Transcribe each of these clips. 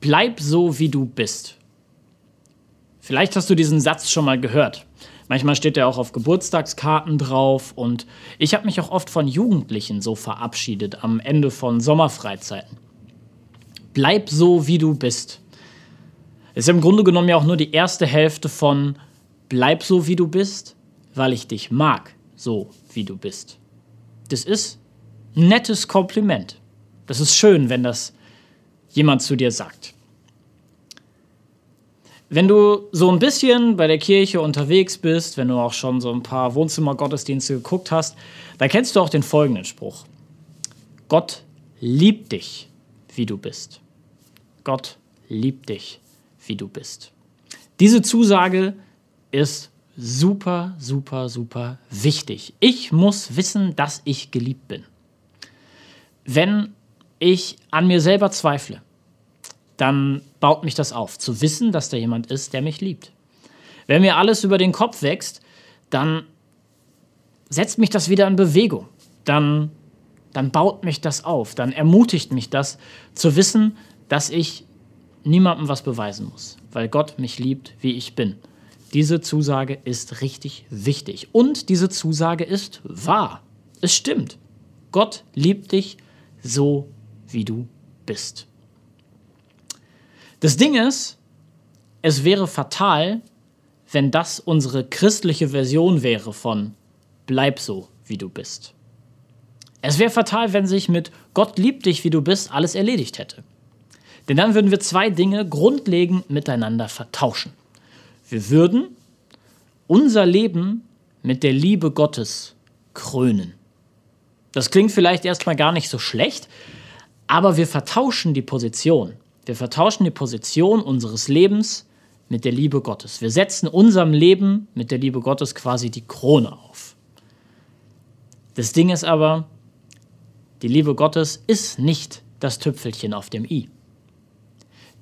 Bleib so, wie du bist. Vielleicht hast du diesen Satz schon mal gehört. Manchmal steht er auch auf Geburtstagskarten drauf und ich habe mich auch oft von Jugendlichen so verabschiedet am Ende von Sommerfreizeiten. Bleib so, wie du bist. Ist im Grunde genommen ja auch nur die erste Hälfte von Bleib so, wie du bist, weil ich dich mag, so wie du bist. Das ist ein nettes Kompliment. Das ist schön, wenn das jemand zu dir sagt. Wenn du so ein bisschen bei der Kirche unterwegs bist, wenn du auch schon so ein paar Wohnzimmergottesdienste geguckt hast, dann kennst du auch den folgenden Spruch. Gott liebt dich, wie du bist. Gott liebt dich, wie du bist. Diese Zusage ist super, super, super wichtig. Ich muss wissen, dass ich geliebt bin. Wenn ich an mir selber zweifle, dann baut mich das auf, zu wissen, dass da jemand ist, der mich liebt. Wenn mir alles über den Kopf wächst, dann setzt mich das wieder in Bewegung. Dann, dann baut mich das auf. Dann ermutigt mich das, zu wissen, dass ich niemandem was beweisen muss, weil Gott mich liebt, wie ich bin. Diese Zusage ist richtig wichtig. Und diese Zusage ist wahr. Es stimmt. Gott liebt dich so, wie du bist. Das Ding ist, es wäre fatal, wenn das unsere christliche Version wäre von bleib so, wie du bist. Es wäre fatal, wenn sich mit Gott liebt dich, wie du bist, alles erledigt hätte. Denn dann würden wir zwei Dinge grundlegend miteinander vertauschen. Wir würden unser Leben mit der Liebe Gottes krönen. Das klingt vielleicht erstmal gar nicht so schlecht, aber wir vertauschen die Position. Wir vertauschen die Position unseres Lebens mit der Liebe Gottes. Wir setzen unserem Leben mit der Liebe Gottes quasi die Krone auf. Das Ding ist aber, die Liebe Gottes ist nicht das Tüpfelchen auf dem i.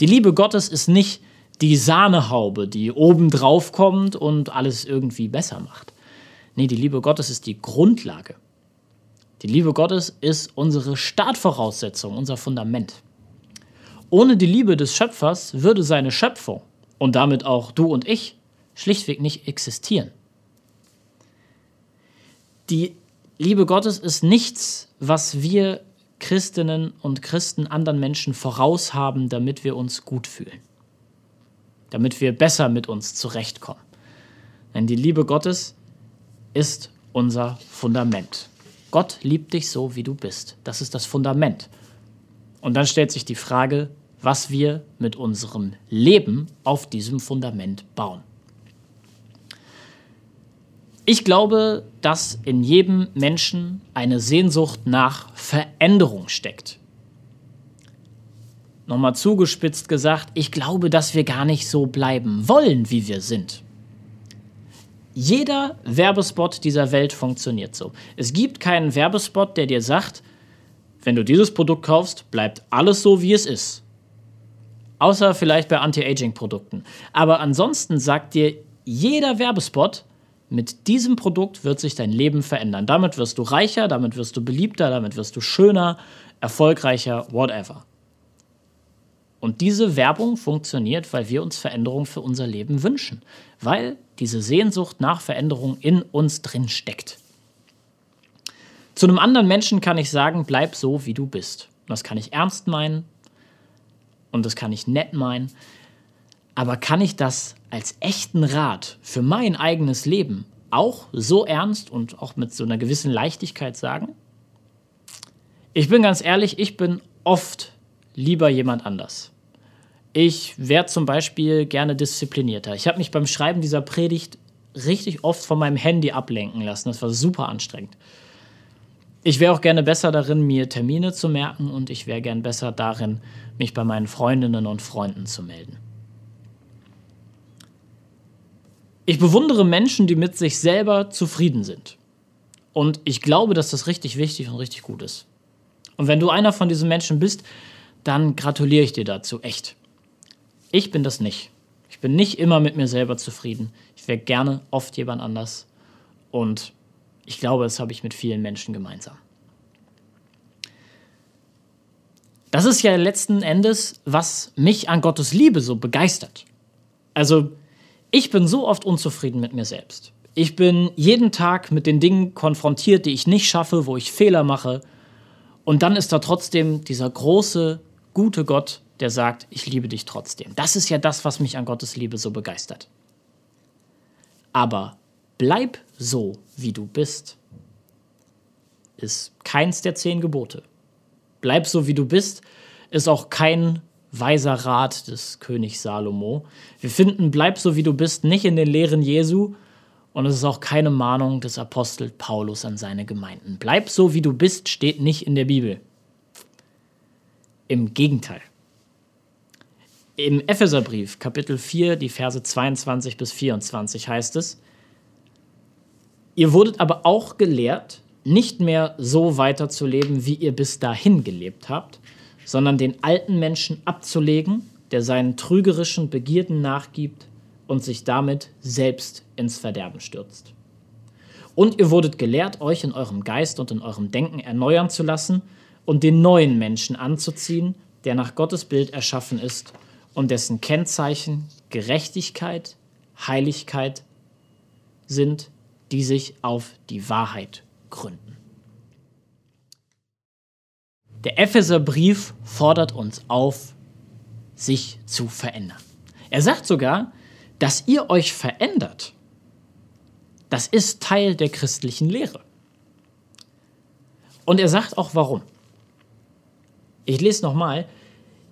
Die Liebe Gottes ist nicht die Sahnehaube, die oben drauf kommt und alles irgendwie besser macht. Nee, die Liebe Gottes ist die Grundlage. Die Liebe Gottes ist unsere Startvoraussetzung, unser Fundament. Ohne die Liebe des Schöpfers würde seine Schöpfung und damit auch du und ich schlichtweg nicht existieren. Die Liebe Gottes ist nichts, was wir Christinnen und Christen anderen Menschen voraushaben, damit wir uns gut fühlen, damit wir besser mit uns zurechtkommen. Denn die Liebe Gottes ist unser Fundament. Gott liebt dich so, wie du bist. Das ist das Fundament. Und dann stellt sich die Frage, was wir mit unserem Leben auf diesem Fundament bauen. Ich glaube, dass in jedem Menschen eine Sehnsucht nach Veränderung steckt. Nochmal zugespitzt gesagt, ich glaube, dass wir gar nicht so bleiben wollen, wie wir sind. Jeder Werbespot dieser Welt funktioniert so. Es gibt keinen Werbespot, der dir sagt, wenn du dieses Produkt kaufst, bleibt alles so, wie es ist. Außer vielleicht bei Anti-Aging-Produkten. Aber ansonsten sagt dir jeder Werbespot, mit diesem Produkt wird sich dein Leben verändern. Damit wirst du reicher, damit wirst du beliebter, damit wirst du schöner, erfolgreicher, whatever. Und diese Werbung funktioniert, weil wir uns Veränderung für unser Leben wünschen, weil diese Sehnsucht nach Veränderung in uns drin steckt. Zu einem anderen Menschen kann ich sagen, bleib so, wie du bist. das kann ich ernst meinen, und das kann ich nett meinen, aber kann ich das als echten Rat für mein eigenes Leben auch so ernst und auch mit so einer gewissen Leichtigkeit sagen? Ich bin ganz ehrlich, ich bin oft lieber jemand anders. Ich wäre zum Beispiel gerne disziplinierter. Ich habe mich beim Schreiben dieser Predigt richtig oft von meinem Handy ablenken lassen. Das war super anstrengend. Ich wäre auch gerne besser darin, mir Termine zu merken und ich wäre gern besser darin, mich bei meinen Freundinnen und Freunden zu melden. Ich bewundere Menschen, die mit sich selber zufrieden sind. Und ich glaube, dass das richtig wichtig und richtig gut ist. Und wenn du einer von diesen Menschen bist, dann gratuliere ich dir dazu, echt. Ich bin das nicht. Ich bin nicht immer mit mir selber zufrieden. Ich wäre gerne oft jemand anders. Und ich glaube, das habe ich mit vielen Menschen gemeinsam. Das ist ja letzten Endes, was mich an Gottes Liebe so begeistert. Also, ich bin so oft unzufrieden mit mir selbst. Ich bin jeden Tag mit den Dingen konfrontiert, die ich nicht schaffe, wo ich Fehler mache. Und dann ist da trotzdem dieser große, gute Gott, der sagt, ich liebe dich trotzdem. Das ist ja das, was mich an Gottes Liebe so begeistert. Aber bleib so, wie du bist, ist keins der zehn Gebote. Bleib so, wie du bist, ist auch kein weiser Rat des Königs Salomo. Wir finden, bleib so, wie du bist, nicht in den Lehren Jesu. Und es ist auch keine Mahnung des Apostel Paulus an seine Gemeinden. Bleib so, wie du bist, steht nicht in der Bibel. Im Gegenteil. Im Epheserbrief, Kapitel 4, die Verse 22 bis 24 heißt es, Ihr wurdet aber auch gelehrt, nicht mehr so weiterzuleben, wie ihr bis dahin gelebt habt, sondern den alten Menschen abzulegen, der seinen trügerischen Begierden nachgibt und sich damit selbst ins Verderben stürzt. Und ihr wurdet gelehrt, euch in eurem Geist und in eurem Denken erneuern zu lassen und den neuen Menschen anzuziehen, der nach Gottes Bild erschaffen ist und dessen Kennzeichen Gerechtigkeit, Heiligkeit sind, die sich auf die Wahrheit gründen. Der Epheserbrief fordert uns auf, sich zu verändern. Er sagt sogar, dass ihr euch verändert. Das ist Teil der christlichen Lehre. Und er sagt auch warum. Ich lese nochmal.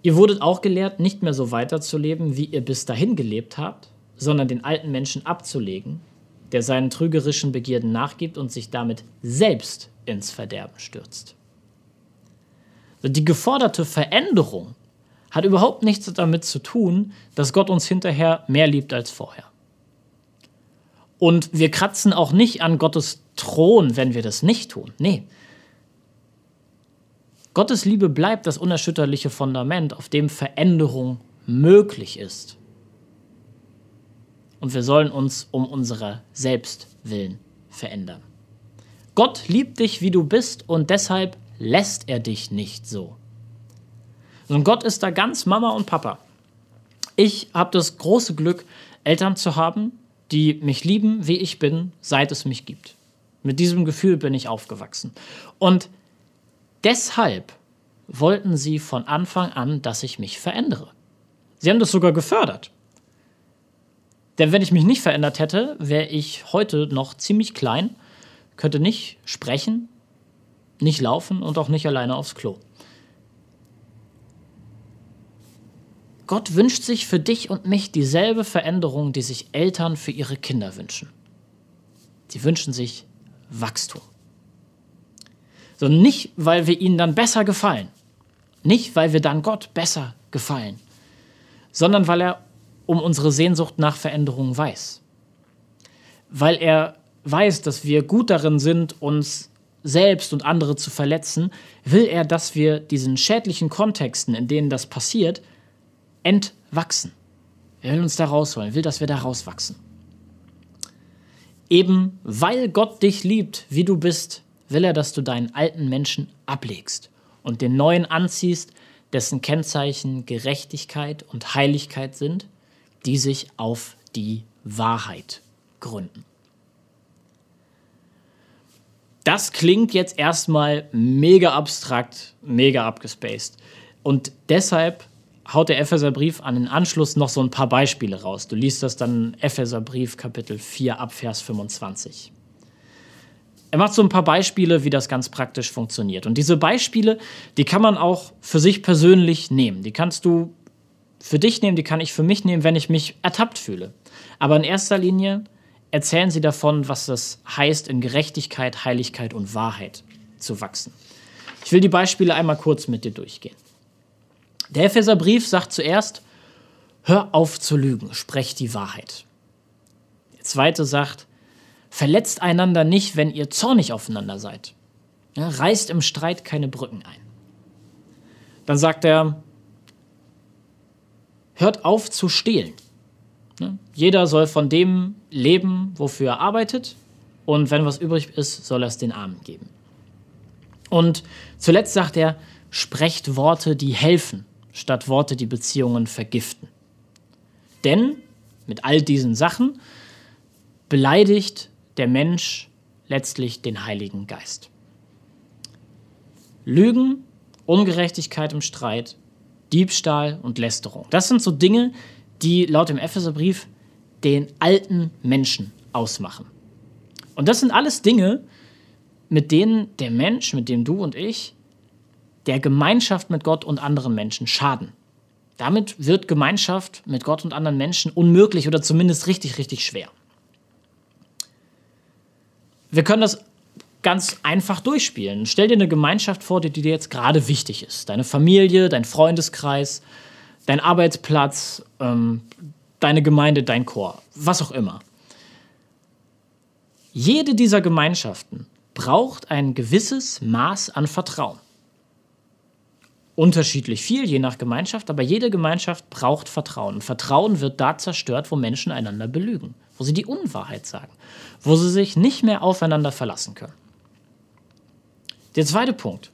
Ihr wurdet auch gelehrt, nicht mehr so weiterzuleben, wie ihr bis dahin gelebt habt, sondern den alten Menschen abzulegen, der seinen trügerischen Begierden nachgibt und sich damit selbst ins Verderben stürzt. Die geforderte Veränderung hat überhaupt nichts damit zu tun, dass Gott uns hinterher mehr liebt als vorher. Und wir kratzen auch nicht an Gottes Thron, wenn wir das nicht tun. Nee. Gottes Liebe bleibt das unerschütterliche Fundament, auf dem Veränderung möglich ist und wir sollen uns um unserer selbst willen verändern. Gott liebt dich, wie du bist und deshalb lässt er dich nicht so. Und Gott ist da ganz Mama und Papa. Ich habe das große Glück, Eltern zu haben, die mich lieben, wie ich bin, seit es mich gibt. Mit diesem Gefühl bin ich aufgewachsen. Und deshalb wollten sie von Anfang an, dass ich mich verändere. Sie haben das sogar gefördert. Denn wenn ich mich nicht verändert hätte, wäre ich heute noch ziemlich klein, könnte nicht sprechen, nicht laufen und auch nicht alleine aufs Klo. Gott wünscht sich für dich und mich dieselbe Veränderung, die sich Eltern für ihre Kinder wünschen. Sie wünschen sich Wachstum. So nicht, weil wir ihnen dann besser gefallen, nicht, weil wir dann Gott besser gefallen, sondern weil er um unsere Sehnsucht nach Veränderung weiß. Weil er weiß, dass wir gut darin sind, uns selbst und andere zu verletzen, will er, dass wir diesen schädlichen Kontexten, in denen das passiert, entwachsen. Er will uns da rausholen, will, dass wir da rauswachsen. Eben weil Gott dich liebt, wie du bist, will er, dass du deinen alten Menschen ablegst und den neuen anziehst, dessen Kennzeichen Gerechtigkeit und Heiligkeit sind die sich auf die Wahrheit gründen. Das klingt jetzt erstmal mega abstrakt, mega abgespaced. Und deshalb haut der Epheserbrief an den Anschluss noch so ein paar Beispiele raus. Du liest das dann Epheserbrief Kapitel 4 ab Vers 25. Er macht so ein paar Beispiele, wie das ganz praktisch funktioniert. Und diese Beispiele, die kann man auch für sich persönlich nehmen. Die kannst du für dich nehmen, die kann ich für mich nehmen, wenn ich mich ertappt fühle. Aber in erster Linie erzählen sie davon, was es heißt, in Gerechtigkeit, Heiligkeit und Wahrheit zu wachsen. Ich will die Beispiele einmal kurz mit dir durchgehen. Der Epheserbrief sagt zuerst, hör auf zu lügen, sprech die Wahrheit. Der zweite sagt, verletzt einander nicht, wenn ihr zornig aufeinander seid. Ja, reißt im Streit keine Brücken ein. Dann sagt er, hört auf zu stehlen. Ne? Jeder soll von dem leben, wofür er arbeitet. Und wenn was übrig ist, soll er es den Armen geben. Und zuletzt sagt er, sprecht Worte, die helfen, statt Worte, die Beziehungen vergiften. Denn mit all diesen Sachen beleidigt der Mensch letztlich den Heiligen Geist. Lügen, Ungerechtigkeit im Streit, Diebstahl und Lästerung. Das sind so Dinge, die laut dem Epheserbrief den alten Menschen ausmachen. Und das sind alles Dinge, mit denen der Mensch, mit dem du und ich, der Gemeinschaft mit Gott und anderen Menschen schaden. Damit wird Gemeinschaft mit Gott und anderen Menschen unmöglich oder zumindest richtig, richtig schwer. Wir können das ganz einfach durchspielen. Stell dir eine Gemeinschaft vor, die dir jetzt gerade wichtig ist. Deine Familie, dein Freundeskreis, dein Arbeitsplatz, ähm, deine Gemeinde, dein Chor, was auch immer. Jede dieser Gemeinschaften braucht ein gewisses Maß an Vertrauen. Unterschiedlich viel, je nach Gemeinschaft, aber jede Gemeinschaft braucht Vertrauen. Vertrauen wird da zerstört, wo Menschen einander belügen, wo sie die Unwahrheit sagen, wo sie sich nicht mehr aufeinander verlassen können. Der zweite Punkt.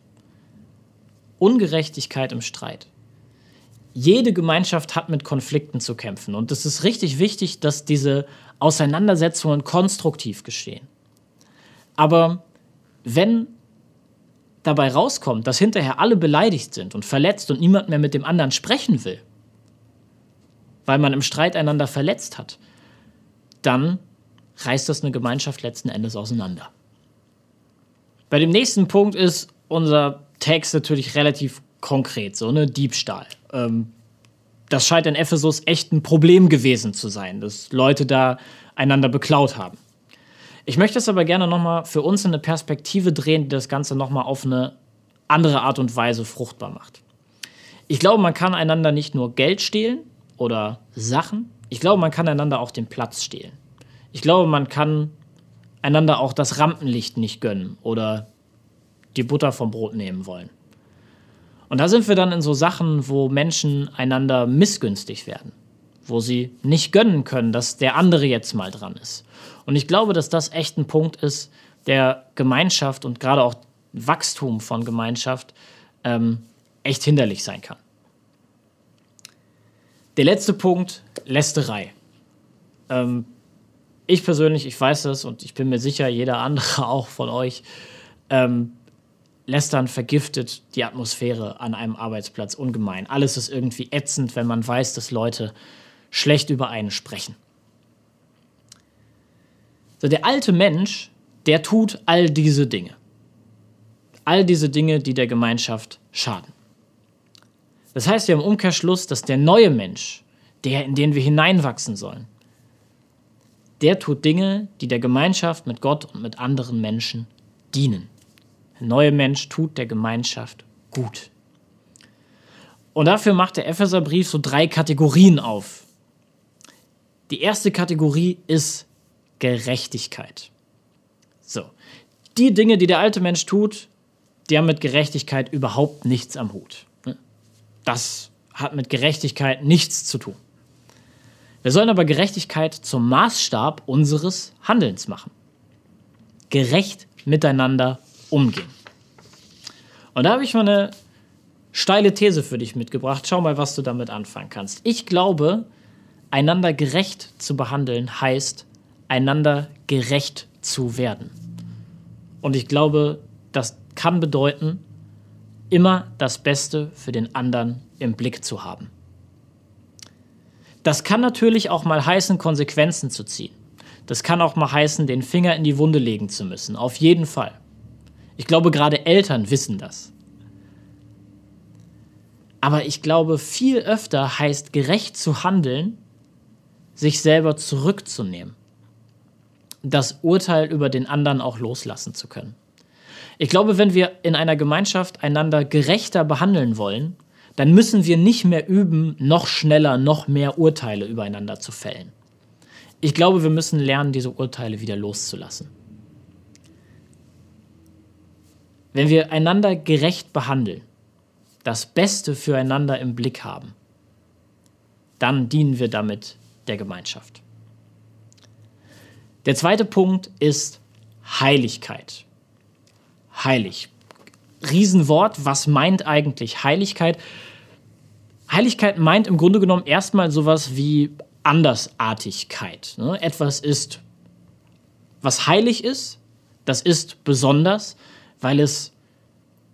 Ungerechtigkeit im Streit. Jede Gemeinschaft hat mit Konflikten zu kämpfen und es ist richtig wichtig, dass diese Auseinandersetzungen konstruktiv geschehen. Aber wenn dabei rauskommt, dass hinterher alle beleidigt sind und verletzt und niemand mehr mit dem anderen sprechen will, weil man im Streit einander verletzt hat, dann reißt das eine Gemeinschaft letzten Endes auseinander. Bei dem nächsten Punkt ist unser Text natürlich relativ konkret, so eine Diebstahl. Ähm, das scheint in Ephesus echt ein Problem gewesen zu sein, dass Leute da einander beklaut haben. Ich möchte es aber gerne nochmal für uns in eine Perspektive drehen, die das Ganze nochmal auf eine andere Art und Weise fruchtbar macht. Ich glaube, man kann einander nicht nur Geld stehlen oder Sachen, ich glaube, man kann einander auch den Platz stehlen. Ich glaube, man kann einander auch das Rampenlicht nicht gönnen oder die Butter vom Brot nehmen wollen. Und da sind wir dann in so Sachen, wo Menschen einander missgünstig werden, wo sie nicht gönnen können, dass der andere jetzt mal dran ist. Und ich glaube, dass das echt ein Punkt ist, der Gemeinschaft und gerade auch Wachstum von Gemeinschaft ähm, echt hinderlich sein kann. Der letzte Punkt, Lästerei. Ähm, ich persönlich, ich weiß es und ich bin mir sicher, jeder andere auch von euch, ähm, Lästern vergiftet die Atmosphäre an einem Arbeitsplatz ungemein. Alles ist irgendwie ätzend, wenn man weiß, dass Leute schlecht über einen sprechen. So, der alte Mensch, der tut all diese Dinge. All diese Dinge, die der Gemeinschaft schaden. Das heißt ja im Umkehrschluss, dass der neue Mensch, der, in den wir hineinwachsen sollen, der tut Dinge, die der Gemeinschaft mit Gott und mit anderen Menschen dienen. Der neue Mensch tut der Gemeinschaft gut. Und dafür macht der Epheserbrief so drei Kategorien auf. Die erste Kategorie ist Gerechtigkeit. So. Die Dinge, die der alte Mensch tut, die haben mit Gerechtigkeit überhaupt nichts am Hut. Das hat mit Gerechtigkeit nichts zu tun. Wir sollen aber Gerechtigkeit zum Maßstab unseres Handelns machen. Gerecht miteinander umgehen. Und da habe ich mal eine steile These für dich mitgebracht. Schau mal, was du damit anfangen kannst. Ich glaube, einander gerecht zu behandeln heißt, einander gerecht zu werden. Und ich glaube, das kann bedeuten, immer das Beste für den anderen im Blick zu haben. Das kann natürlich auch mal heißen, Konsequenzen zu ziehen. Das kann auch mal heißen, den Finger in die Wunde legen zu müssen. Auf jeden Fall. Ich glaube, gerade Eltern wissen das. Aber ich glaube, viel öfter heißt gerecht zu handeln, sich selber zurückzunehmen das Urteil über den anderen auch loslassen zu können. Ich glaube, wenn wir in einer Gemeinschaft einander gerechter behandeln wollen, dann müssen wir nicht mehr üben, noch schneller, noch mehr Urteile übereinander zu fällen. Ich glaube, wir müssen lernen, diese Urteile wieder loszulassen. Wenn wir einander gerecht behandeln, das Beste füreinander im Blick haben, dann dienen wir damit der Gemeinschaft. Der zweite Punkt ist Heiligkeit. Heilig. Riesenwort. Was meint eigentlich Heiligkeit? Heiligkeit meint im Grunde genommen erstmal sowas wie Andersartigkeit. Ne? Etwas ist, was heilig ist, das ist besonders, weil es,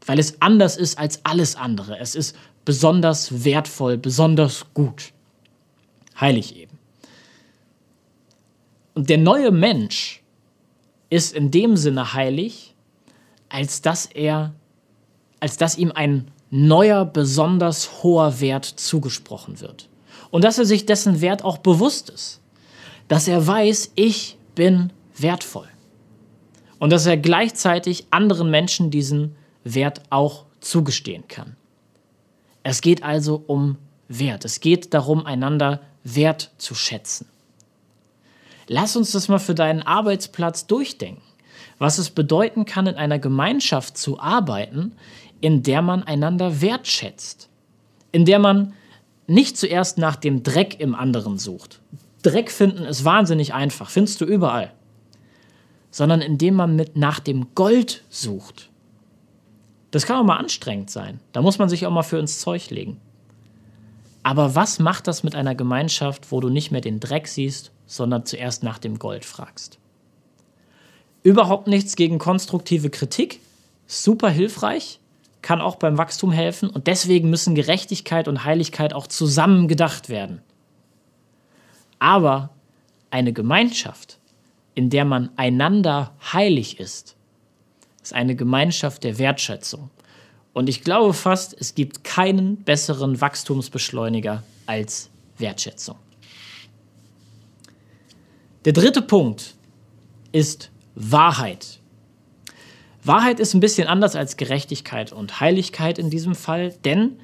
weil es anders ist als alles andere. Es ist besonders wertvoll, besonders gut. Heilig eben. Und der neue Mensch ist in dem Sinne heilig, als dass er, als dass ihm ein neuer, besonders hoher Wert zugesprochen wird. Und dass er sich dessen Wert auch bewusst ist. Dass er weiß, ich bin wertvoll. Und dass er gleichzeitig anderen Menschen diesen Wert auch zugestehen kann. Es geht also um Wert. Es geht darum, einander Wert zu schätzen. Lass uns das mal für deinen Arbeitsplatz durchdenken. Was es bedeuten kann, in einer Gemeinschaft zu arbeiten, in der man einander wertschätzt. In der man nicht zuerst nach dem Dreck im anderen sucht. Dreck finden ist wahnsinnig einfach, findest du überall. Sondern indem man mit nach dem Gold sucht. Das kann auch mal anstrengend sein. Da muss man sich auch mal für ins Zeug legen. Aber was macht das mit einer Gemeinschaft, wo du nicht mehr den Dreck siehst, sondern zuerst nach dem Gold fragst? Überhaupt nichts gegen konstruktive Kritik, super hilfreich, kann auch beim Wachstum helfen und deswegen müssen Gerechtigkeit und Heiligkeit auch zusammen gedacht werden. Aber eine Gemeinschaft, in der man einander heilig ist, ist eine Gemeinschaft der Wertschätzung. Und ich glaube fast, es gibt keinen besseren Wachstumsbeschleuniger als Wertschätzung. Der dritte Punkt ist Wahrheit. Wahrheit ist ein bisschen anders als Gerechtigkeit und Heiligkeit in diesem Fall, denn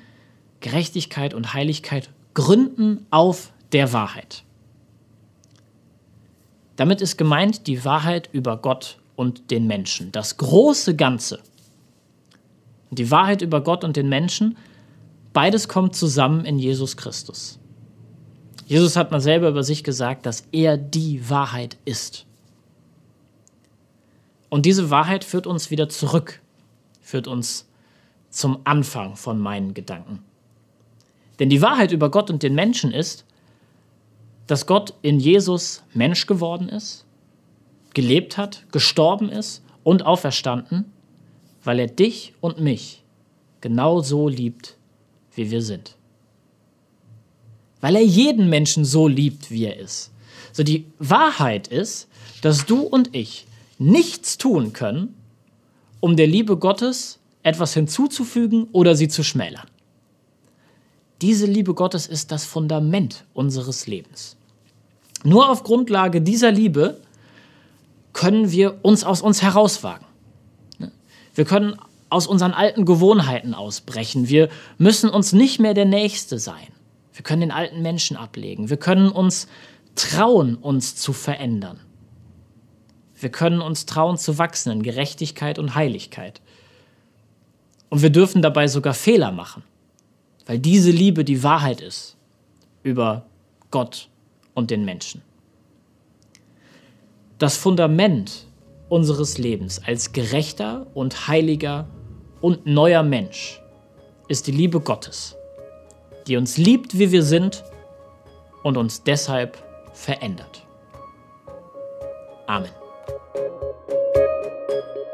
Gerechtigkeit und Heiligkeit gründen auf der Wahrheit. Damit ist gemeint die Wahrheit über Gott und den Menschen, das große Ganze. Die Wahrheit über Gott und den Menschen, beides kommt zusammen in Jesus Christus. Jesus hat mal selber über sich gesagt, dass er die Wahrheit ist. Und diese Wahrheit führt uns wieder zurück, führt uns zum Anfang von meinen Gedanken. Denn die Wahrheit über Gott und den Menschen ist, dass Gott in Jesus Mensch geworden ist, gelebt hat, gestorben ist und auferstanden, weil er dich und mich genau so liebt, wie wir sind. Weil er jeden Menschen so liebt, wie er ist. So die Wahrheit ist, dass du und ich nichts tun können, um der Liebe Gottes etwas hinzuzufügen oder sie zu schmälern. Diese Liebe Gottes ist das Fundament unseres Lebens. Nur auf Grundlage dieser Liebe können wir uns aus uns herauswagen. Wir können aus unseren alten Gewohnheiten ausbrechen. Wir müssen uns nicht mehr der Nächste sein. Wir können den alten Menschen ablegen. Wir können uns trauen, uns zu verändern. Wir können uns trauen zu wachsen in Gerechtigkeit und Heiligkeit. Und wir dürfen dabei sogar Fehler machen, weil diese Liebe die Wahrheit ist über Gott und den Menschen. Das Fundament unseres Lebens als gerechter und heiliger und neuer Mensch ist die Liebe Gottes, die uns liebt, wie wir sind und uns deshalb verändert. Amen. Thank you.